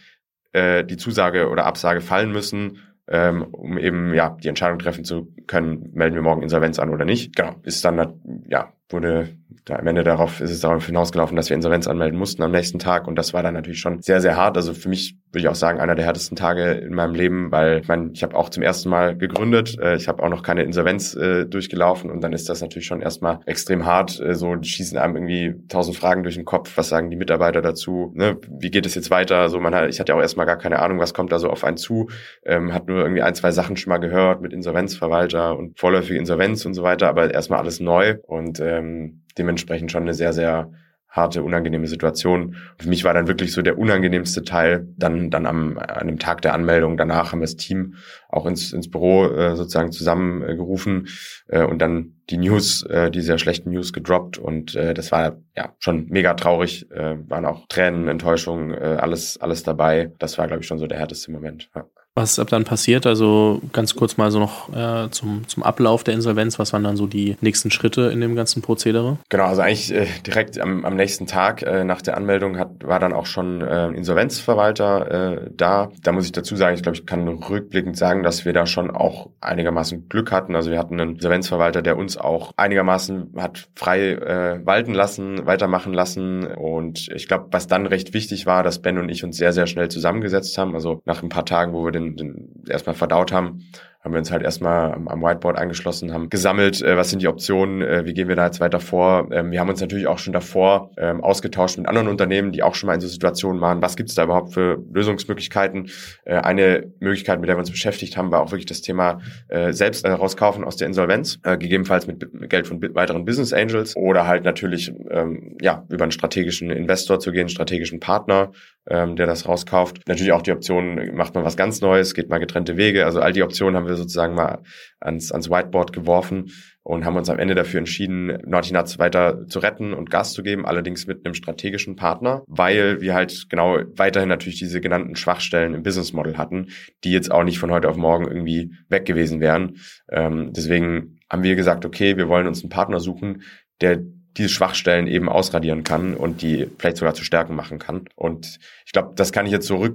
Speaker 1: äh, die Zusage oder Absage fallen müssen, ähm, um eben ja die Entscheidung treffen zu können, melden wir morgen Insolvenz an oder nicht. Genau, ist dann ja wurde da am Ende darauf ist es darauf hinausgelaufen, dass wir Insolvenz anmelden mussten am nächsten Tag und das war dann natürlich schon sehr sehr hart. Also für mich würde ich auch sagen einer der härtesten Tage in meinem Leben, weil ich meine, ich habe auch zum ersten Mal gegründet, äh, ich habe auch noch keine Insolvenz äh, durchgelaufen und dann ist das natürlich schon erstmal extrem hart. Äh, so schießen einem irgendwie tausend Fragen durch den Kopf. Was sagen die Mitarbeiter dazu? Ne? Wie geht es jetzt weiter? So man hat, ich hatte auch erstmal gar keine Ahnung, was kommt da so auf einen zu. Ähm, hat nur irgendwie ein zwei Sachen schon mal gehört mit Insolvenzverwalter und vorläufige Insolvenz und so weiter, aber erstmal alles neu und äh, ähm, dementsprechend schon eine sehr, sehr harte, unangenehme Situation. Und für mich war dann wirklich so der unangenehmste Teil, dann, dann am, an dem Tag der Anmeldung. Danach haben wir das Team auch ins, ins Büro äh, sozusagen zusammengerufen äh, und dann die News, äh, die sehr schlechten News gedroppt. Und äh, das war ja schon mega traurig. Äh, waren auch Tränen, Enttäuschung, äh, alles, alles dabei. Das war, glaube ich, schon so der härteste Moment. Ja.
Speaker 2: Was ist ab dann passiert? Also ganz kurz mal so noch äh, zum, zum Ablauf der Insolvenz. Was waren dann so die nächsten Schritte in dem ganzen Prozedere?
Speaker 1: Genau, also eigentlich äh, direkt am, am nächsten Tag äh, nach der Anmeldung hat, war dann auch schon äh, Insolvenzverwalter äh, da. Da muss ich dazu sagen, ich glaube, ich kann rückblickend sagen, dass wir da schon auch einigermaßen Glück hatten. Also wir hatten einen Insolvenzverwalter, der uns auch einigermaßen hat frei äh, walten lassen, weitermachen lassen. Und ich glaube, was dann recht wichtig war, dass Ben und ich uns sehr, sehr schnell zusammengesetzt haben. Also nach ein paar Tagen, wo wir den den erstmal verdaut haben, haben wir uns halt erstmal am, Whiteboard angeschlossen, haben gesammelt, äh, was sind die Optionen, äh, wie gehen wir da jetzt weiter vor. Ähm, wir haben uns natürlich auch schon davor ähm, ausgetauscht mit anderen Unternehmen, die auch schon mal in so Situationen waren. Was gibt es da überhaupt für Lösungsmöglichkeiten? Äh, eine Möglichkeit, mit der wir uns beschäftigt haben, war auch wirklich das Thema äh, selbst äh, rauskaufen aus der Insolvenz, äh, gegebenenfalls mit, mit Geld von weiteren Business Angels oder halt natürlich ähm, ja über einen strategischen Investor zu gehen, strategischen Partner, ähm, der das rauskauft. Natürlich auch die Option, macht man was ganz Neues, geht mal getrennte Wege. Also all die Optionen haben wir sozusagen mal ans, ans Whiteboard geworfen und haben uns am Ende dafür entschieden, Nuts weiter zu retten und Gas zu geben, allerdings mit einem strategischen Partner, weil wir halt genau weiterhin natürlich diese genannten Schwachstellen im Business Model hatten, die jetzt auch nicht von heute auf morgen irgendwie weg gewesen wären. Ähm, deswegen haben wir gesagt, okay, wir wollen uns einen Partner suchen, der diese Schwachstellen eben ausradieren kann und die vielleicht sogar zu Stärken machen kann. Und ich glaube, das kann ich jetzt so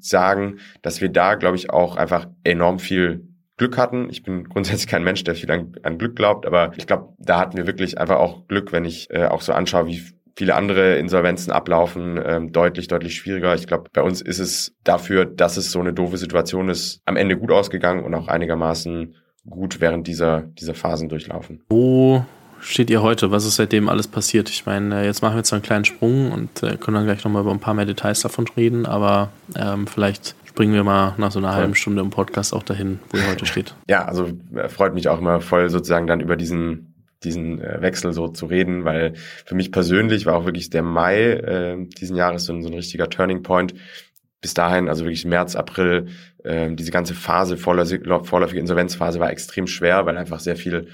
Speaker 1: sagen, dass wir da, glaube ich, auch einfach enorm viel Glück hatten. Ich bin grundsätzlich kein Mensch, der viel an, an Glück glaubt, aber ich glaube, da hatten wir wirklich einfach auch Glück, wenn ich äh, auch so anschaue, wie viele andere Insolvenzen ablaufen, ähm, deutlich, deutlich schwieriger. Ich glaube, bei uns ist es dafür, dass es so eine doofe Situation ist, am Ende gut ausgegangen und auch einigermaßen gut während dieser, dieser Phasen durchlaufen.
Speaker 2: Wo steht ihr heute? Was ist seitdem alles passiert? Ich meine, jetzt machen wir jetzt einen kleinen Sprung und äh, können dann gleich nochmal über ein paar mehr Details davon reden, aber ähm, vielleicht springen wir mal nach so einer halben Stunde im Podcast auch dahin, wo ihr heute steht.
Speaker 1: Ja, also äh, freut mich auch immer voll sozusagen dann über diesen diesen äh, Wechsel so zu reden, weil für mich persönlich war auch wirklich der Mai äh, diesen Jahres so ein, so ein richtiger Turning Point. Bis dahin, also wirklich März, April, äh, diese ganze Phase, vorläufige Insolvenzphase war extrem schwer, weil einfach sehr viel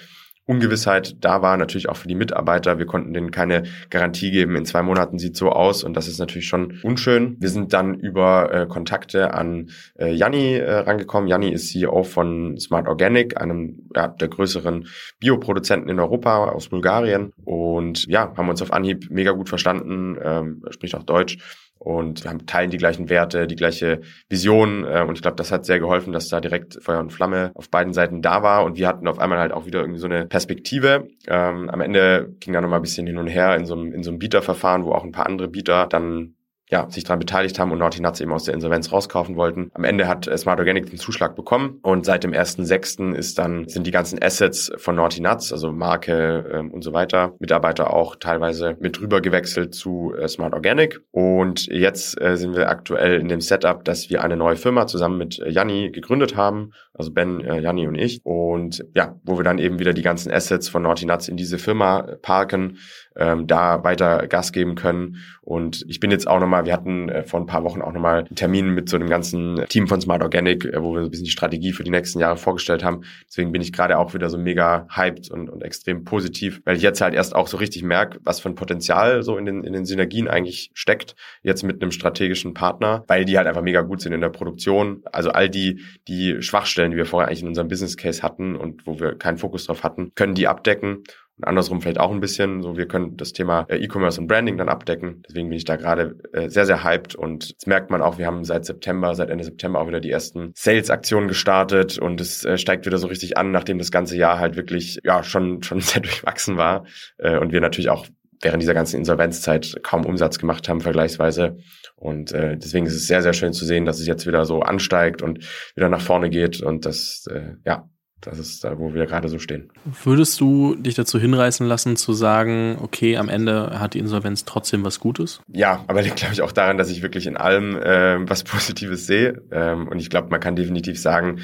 Speaker 1: Ungewissheit da war, natürlich auch für die Mitarbeiter. Wir konnten denen keine Garantie geben, in zwei Monaten sieht so aus und das ist natürlich schon unschön. Wir sind dann über äh, Kontakte an äh, Janni äh, rangekommen. Janni ist CEO von Smart Organic, einem ja, der größeren Bioproduzenten in Europa aus Bulgarien und ja, haben uns auf Anhieb mega gut verstanden, ähm, spricht auch Deutsch und wir teilen die gleichen Werte, die gleiche Vision äh, und ich glaube, das hat sehr geholfen, dass da direkt Feuer und Flamme auf beiden Seiten da war und wir hatten auf einmal halt auch wieder irgendwie so eine Perspektive. Ähm, am Ende ging da nochmal ein bisschen hin und her in so einem, in so einem Bieterverfahren, wo auch ein paar andere Bieter dann ja, sich daran beteiligt haben und Naughty Nuts eben aus der Insolvenz rauskaufen wollten. Am Ende hat äh, Smart Organic den Zuschlag bekommen und seit dem 1.6. ist dann, sind die ganzen Assets von Naughty Nuts, also Marke ähm, und so weiter, Mitarbeiter auch teilweise mit rüber gewechselt zu äh, Smart Organic. Und jetzt äh, sind wir aktuell in dem Setup, dass wir eine neue Firma zusammen mit äh, Janni gegründet haben, also Ben, äh, Janni und ich. Und ja, wo wir dann eben wieder die ganzen Assets von Naughty Nuts in diese Firma äh, parken, ähm, da weiter Gas geben können. Und ich bin jetzt auch nochmal, wir hatten äh, vor ein paar Wochen auch nochmal einen Termin mit so einem ganzen Team von Smart Organic, äh, wo wir so ein bisschen die Strategie für die nächsten Jahre vorgestellt haben. Deswegen bin ich gerade auch wieder so mega hyped und, und extrem positiv, weil ich jetzt halt erst auch so richtig merke, was für ein Potenzial so in den, in den Synergien eigentlich steckt, jetzt mit einem strategischen Partner, weil die halt einfach mega gut sind in der Produktion. Also all die, die Schwachstellen, die wir vorher eigentlich in unserem Business Case hatten und wo wir keinen Fokus drauf hatten, können die abdecken. Und andersrum vielleicht auch ein bisschen. So, wir können das Thema äh, E-Commerce und Branding dann abdecken. Deswegen bin ich da gerade äh, sehr, sehr hyped. Und jetzt merkt man auch, wir haben seit September, seit Ende September auch wieder die ersten Sales-Aktionen gestartet und es äh, steigt wieder so richtig an, nachdem das ganze Jahr halt wirklich, ja, schon, schon sehr durchwachsen war. Und wir natürlich auch während dieser ganzen Insolvenzzeit kaum Umsatz gemacht haben, vergleichsweise. Und äh, deswegen ist es sehr, sehr schön zu sehen, dass es jetzt wieder so ansteigt und wieder nach vorne geht und das, äh, ja, das ist da, wo wir gerade so stehen.
Speaker 2: Würdest du dich dazu hinreißen lassen, zu sagen, okay, am Ende hat die Insolvenz trotzdem was Gutes?
Speaker 1: Ja, aber liegt, glaube ich, auch daran, dass ich wirklich in allem äh, was Positives sehe. Ähm, und ich glaube, man kann definitiv sagen,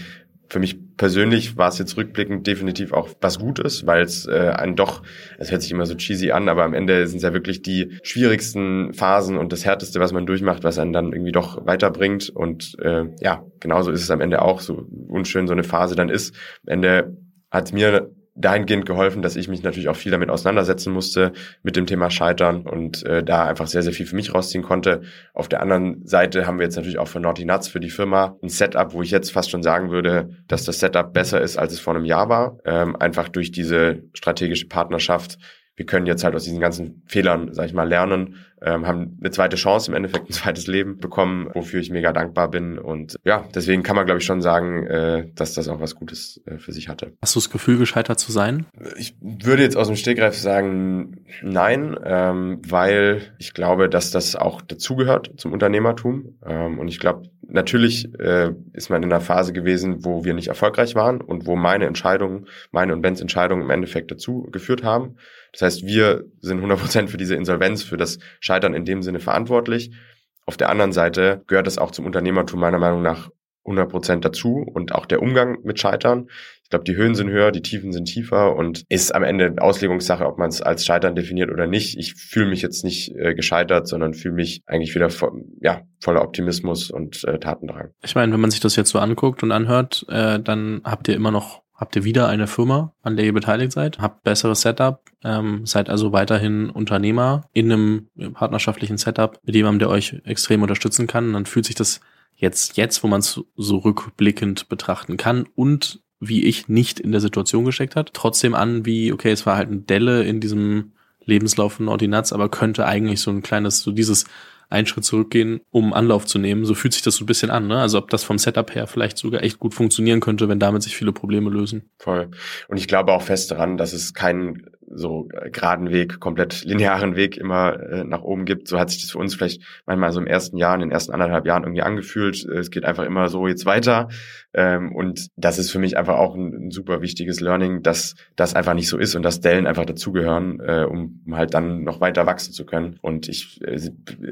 Speaker 1: für mich persönlich war es jetzt rückblickend definitiv auch was Gutes, weil es äh, einen doch, es hört sich immer so cheesy an, aber am Ende sind es ja wirklich die schwierigsten Phasen und das Härteste, was man durchmacht, was einen dann irgendwie doch weiterbringt. Und äh, ja, genauso ist es am Ende auch, so unschön so eine Phase dann ist. Am Ende hat mir dahingehend geholfen, dass ich mich natürlich auch viel damit auseinandersetzen musste mit dem Thema Scheitern und äh, da einfach sehr, sehr viel für mich rausziehen konnte. Auf der anderen Seite haben wir jetzt natürlich auch für Naughty Nuts, für die Firma, ein Setup, wo ich jetzt fast schon sagen würde, dass das Setup besser ist, als es vor einem Jahr war. Ähm, einfach durch diese strategische Partnerschaft wir können jetzt halt aus diesen ganzen Fehlern, sag ich mal, lernen, ähm, haben eine zweite Chance, im Endeffekt ein zweites Leben bekommen, wofür ich mega dankbar bin. Und ja, deswegen kann man, glaube ich, schon sagen, äh, dass das auch was Gutes äh, für sich hatte.
Speaker 2: Hast du das Gefühl, gescheitert zu sein?
Speaker 1: Ich würde jetzt aus dem Stegreif sagen, nein, ähm, weil ich glaube, dass das auch dazugehört zum Unternehmertum. Ähm, und ich glaube, natürlich äh, ist man in einer Phase gewesen, wo wir nicht erfolgreich waren und wo meine Entscheidungen, meine und Bens Entscheidungen im Endeffekt dazu geführt haben. Das heißt, wir sind 100% für diese Insolvenz, für das Scheitern in dem Sinne verantwortlich. Auf der anderen Seite gehört es auch zum Unternehmertum meiner Meinung nach 100% dazu und auch der Umgang mit Scheitern. Ich glaube, die Höhen sind höher, die Tiefen sind tiefer und ist am Ende Auslegungssache, ob man es als Scheitern definiert oder nicht. Ich fühle mich jetzt nicht äh, gescheitert, sondern fühle mich eigentlich wieder vo ja, voller Optimismus und äh, Tatendrang.
Speaker 2: Ich meine, wenn man sich das jetzt so anguckt und anhört, äh, dann habt ihr immer noch habt ihr wieder eine Firma, an der ihr beteiligt seid, habt besseres Setup, ähm, seid also weiterhin Unternehmer in einem partnerschaftlichen Setup mit jemandem, der euch extrem unterstützen kann. Dann fühlt sich das jetzt, jetzt, wo man es so rückblickend betrachten kann und wie ich nicht in der Situation gesteckt hat, trotzdem an wie, okay, es war halt ein Delle in diesem Lebenslauf von Ordinatz, aber könnte eigentlich so ein kleines, so dieses einen Schritt zurückgehen, um Anlauf zu nehmen. So fühlt sich das so ein bisschen an, ne? Also ob das vom Setup her vielleicht sogar echt gut funktionieren könnte, wenn damit sich viele Probleme lösen.
Speaker 1: Voll. Und ich glaube auch fest daran, dass es keinen so äh, geraden Weg, komplett linearen Weg immer äh, nach oben gibt. So hat sich das für uns vielleicht manchmal so im ersten Jahr, in den ersten anderthalb Jahren irgendwie angefühlt. Es geht einfach immer so jetzt weiter. Ähm, und das ist für mich einfach auch ein, ein, super wichtiges Learning, dass das einfach nicht so ist und dass Dellen einfach dazugehören, äh, um halt dann noch weiter wachsen zu können. Und ich äh,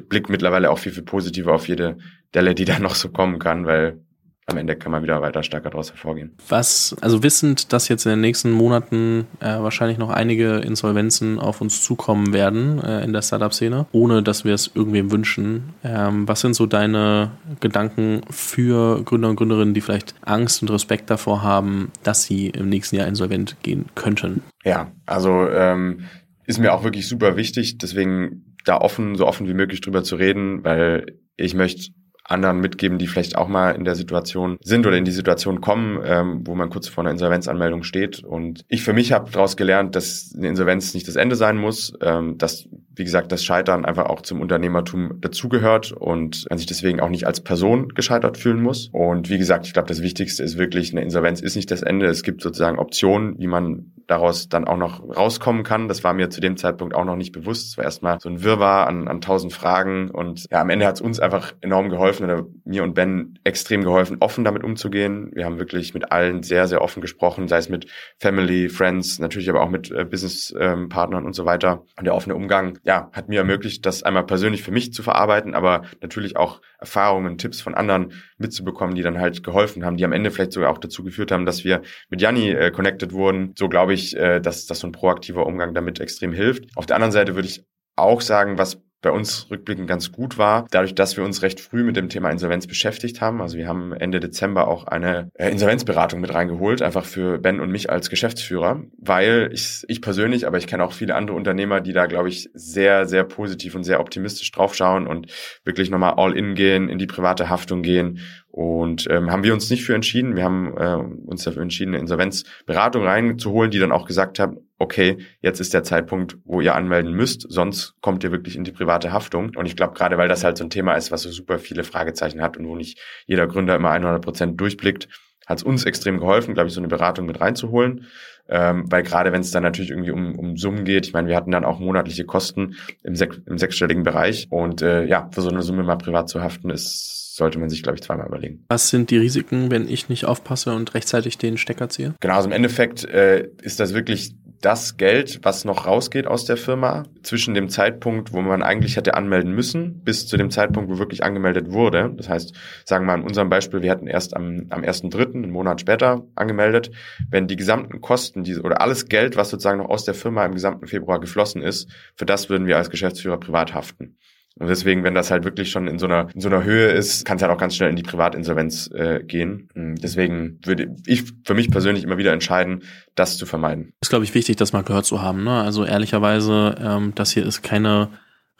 Speaker 1: blicke mittlerweile auch viel, viel positiver auf jede Delle, die da noch so kommen kann, weil am Ende kann man wieder weiter stärker daraus hervorgehen.
Speaker 2: Was, also wissend, dass jetzt in den nächsten Monaten äh, wahrscheinlich noch einige Insolvenzen auf uns zukommen werden äh, in der Startup-Szene, ohne dass wir es irgendwem wünschen. Ähm, was sind so deine Gedanken für Gründer und Gründerinnen, die vielleicht Angst und Respekt davor haben, dass sie im nächsten Jahr insolvent gehen könnten?
Speaker 1: Ja, also ähm, ist mir auch wirklich super wichtig, deswegen da offen, so offen wie möglich drüber zu reden, weil ich möchte anderen mitgeben, die vielleicht auch mal in der Situation sind oder in die Situation kommen, ähm, wo man kurz vor einer Insolvenzanmeldung steht. Und ich für mich habe daraus gelernt, dass eine Insolvenz nicht das Ende sein muss, ähm, dass, wie gesagt, das Scheitern einfach auch zum Unternehmertum dazugehört und man sich deswegen auch nicht als Person gescheitert fühlen muss. Und wie gesagt, ich glaube, das Wichtigste ist wirklich, eine Insolvenz ist nicht das Ende. Es gibt sozusagen Optionen, wie man daraus dann auch noch rauskommen kann. Das war mir zu dem Zeitpunkt auch noch nicht bewusst. Es war erstmal so ein Wirrwarr an, an tausend Fragen und ja, am Ende hat es uns einfach enorm geholfen oder mir und Ben extrem geholfen, offen damit umzugehen. Wir haben wirklich mit allen sehr, sehr offen gesprochen, sei es mit Family, Friends, natürlich aber auch mit äh, Businesspartnern ähm, und so weiter. Und der offene Umgang, ja, hat mir ermöglicht, das einmal persönlich für mich zu verarbeiten, aber natürlich auch Erfahrungen, Tipps von anderen mitzubekommen, die dann halt geholfen haben, die am Ende vielleicht sogar auch dazu geführt haben, dass wir mit Janni äh, connected wurden. So glaube ich, äh, dass, dass so ein proaktiver Umgang damit extrem hilft. Auf der anderen Seite würde ich auch sagen, was bei uns rückblickend ganz gut war, dadurch, dass wir uns recht früh mit dem Thema Insolvenz beschäftigt haben. Also wir haben Ende Dezember auch eine äh, Insolvenzberatung mit reingeholt, einfach für Ben und mich als Geschäftsführer, weil ich, ich persönlich, aber ich kenne auch viele andere Unternehmer, die da, glaube ich, sehr, sehr positiv und sehr optimistisch draufschauen und wirklich nochmal all in gehen, in die private Haftung gehen und ähm, haben wir uns nicht für entschieden. Wir haben äh, uns dafür entschieden, eine Insolvenzberatung reinzuholen, die dann auch gesagt haben, okay, jetzt ist der Zeitpunkt, wo ihr anmelden müsst, sonst kommt ihr wirklich in die private Haftung. Und ich glaube, gerade weil das halt so ein Thema ist, was so super viele Fragezeichen hat und wo nicht jeder Gründer immer 100 Prozent durchblickt, hat es uns extrem geholfen, glaube ich, so eine Beratung mit reinzuholen. Ähm, weil gerade wenn es dann natürlich irgendwie um, um Summen geht, ich meine, wir hatten dann auch monatliche Kosten im, sech, im sechsstelligen Bereich und äh, ja, für so eine Summe mal privat zu haften, ist sollte man sich, glaube ich, zweimal überlegen.
Speaker 2: Was sind die Risiken, wenn ich nicht aufpasse und rechtzeitig den Stecker ziehe?
Speaker 1: Genau, also im Endeffekt äh, ist das wirklich das Geld, was noch rausgeht aus der Firma, zwischen dem Zeitpunkt, wo man eigentlich hätte anmelden müssen, bis zu dem Zeitpunkt, wo wirklich angemeldet wurde. Das heißt, sagen wir mal in unserem Beispiel, wir hätten erst am, am 1.3., einen Monat später, angemeldet. Wenn die gesamten Kosten diese, oder alles Geld, was sozusagen noch aus der Firma im gesamten Februar geflossen ist, für das würden wir als Geschäftsführer privat haften. Und deswegen, wenn das halt wirklich schon in so einer, in so einer Höhe ist, kann es halt auch ganz schnell in die Privatinsolvenz äh, gehen. Hm, deswegen würde ich für mich persönlich immer wieder entscheiden, das zu vermeiden.
Speaker 2: Ist, glaube ich, wichtig, das mal gehört zu haben. Ne? Also ehrlicherweise, ähm, das hier ist keine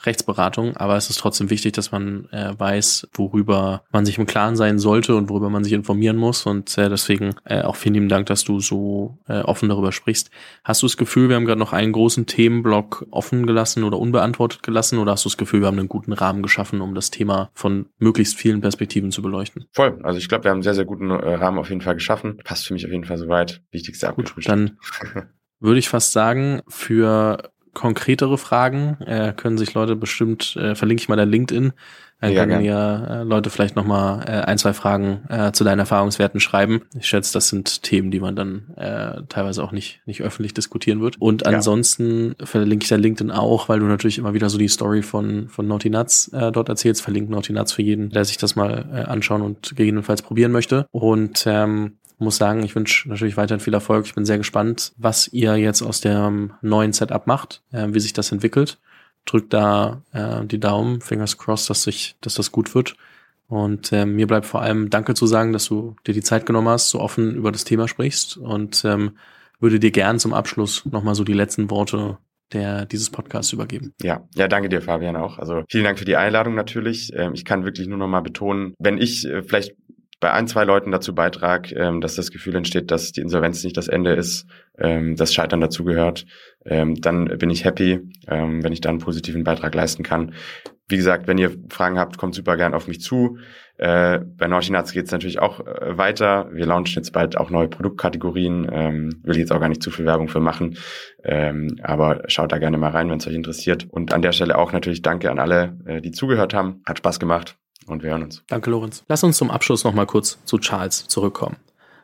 Speaker 2: Rechtsberatung, aber es ist trotzdem wichtig, dass man äh, weiß, worüber man sich im Klaren sein sollte und worüber man sich informieren muss. Und äh, deswegen äh, auch vielen lieben Dank, dass du so äh, offen darüber sprichst. Hast du das Gefühl, wir haben gerade noch einen großen Themenblock offen gelassen oder unbeantwortet gelassen? Oder hast du das Gefühl, wir haben einen guten Rahmen geschaffen, um das Thema von möglichst vielen Perspektiven zu beleuchten?
Speaker 1: Voll. Also ich glaube, wir haben einen sehr, sehr guten äh, Rahmen auf jeden Fall geschaffen. Passt für mich auf jeden Fall soweit. Wichtigste
Speaker 2: Gut, dann würde ich fast sagen, für konkretere Fragen äh, können sich Leute bestimmt, äh, verlinke ich mal dein LinkedIn, dann ja, können mir äh, Leute vielleicht nochmal äh, ein, zwei Fragen äh, zu deinen Erfahrungswerten schreiben. Ich schätze, das sind Themen, die man dann äh, teilweise auch nicht, nicht öffentlich diskutieren wird. Und ja. ansonsten verlinke ich dein LinkedIn auch, weil du natürlich immer wieder so die Story von, von Naughty Nuts äh, dort erzählst. Verlinke Naughty Nuts für jeden, der sich das mal äh, anschauen und gegebenenfalls probieren möchte. Und ähm, muss sagen, ich wünsche natürlich weiterhin viel Erfolg. Ich bin sehr gespannt, was ihr jetzt aus dem neuen Setup macht, äh, wie sich das entwickelt. Drückt da äh, die Daumen, Fingers crossed, dass sich, dass das gut wird. Und äh, mir bleibt vor allem Danke zu sagen, dass du dir die Zeit genommen hast, so offen über das Thema sprichst und ähm, würde dir gern zum Abschluss nochmal so die letzten Worte der dieses Podcasts übergeben.
Speaker 1: Ja, ja, danke dir, Fabian, auch. Also vielen Dank für die Einladung natürlich. Ähm, ich kann wirklich nur noch mal betonen, wenn ich äh, vielleicht bei ein, zwei Leuten dazu beitrag, ähm, dass das Gefühl entsteht, dass die Insolvenz nicht das Ende ist, ähm, das Scheitern dazugehört, ähm, dann bin ich happy, ähm, wenn ich da einen positiven Beitrag leisten kann. wie gesagt, wenn ihr Fragen habt, kommt super gern auf mich zu. Äh, bei Nuts geht es natürlich auch äh, weiter. Wir launchen jetzt bald auch neue Produktkategorien. Ähm, will jetzt auch gar nicht zu viel Werbung für machen. Ähm, aber schaut da gerne mal rein, wenn es euch interessiert. Und an der Stelle auch natürlich danke an alle, äh, die zugehört haben. Hat Spaß gemacht und wir hören uns.
Speaker 2: Danke, Lorenz. Lass uns zum Abschluss nochmal kurz zu Charles zurückkommen.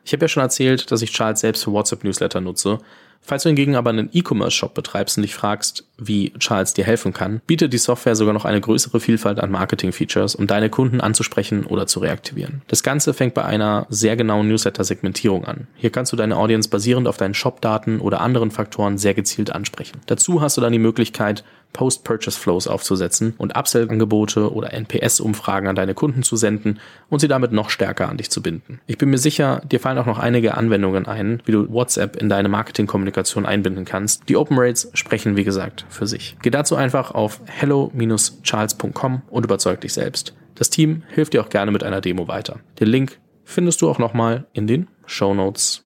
Speaker 2: Ich habe ja schon erzählt, dass ich Charles selbst für WhatsApp-Newsletter nutze Falls du hingegen aber einen E-Commerce-Shop betreibst und dich fragst, wie Charles dir helfen kann, bietet die Software sogar noch eine größere Vielfalt an Marketing-Features, um deine Kunden anzusprechen oder zu reaktivieren. Das Ganze fängt bei einer sehr genauen Newsletter-Segmentierung an. Hier kannst du deine Audience basierend auf deinen Shop-Daten oder anderen Faktoren sehr gezielt ansprechen. Dazu hast du dann die Möglichkeit, Post-Purchase-Flows aufzusetzen und Upsell-Angebote oder NPS-Umfragen an deine Kunden zu senden und sie damit noch stärker an dich zu binden. Ich bin mir sicher, dir fallen auch noch einige Anwendungen ein, wie du WhatsApp in deine Marketing-Kommunikation einbinden kannst. Die Open Rates sprechen, wie gesagt, für sich. Geh dazu einfach auf hello-charles.com und überzeug dich selbst. Das Team hilft dir auch gerne mit einer Demo weiter. Den Link findest du auch nochmal in den Show Notes.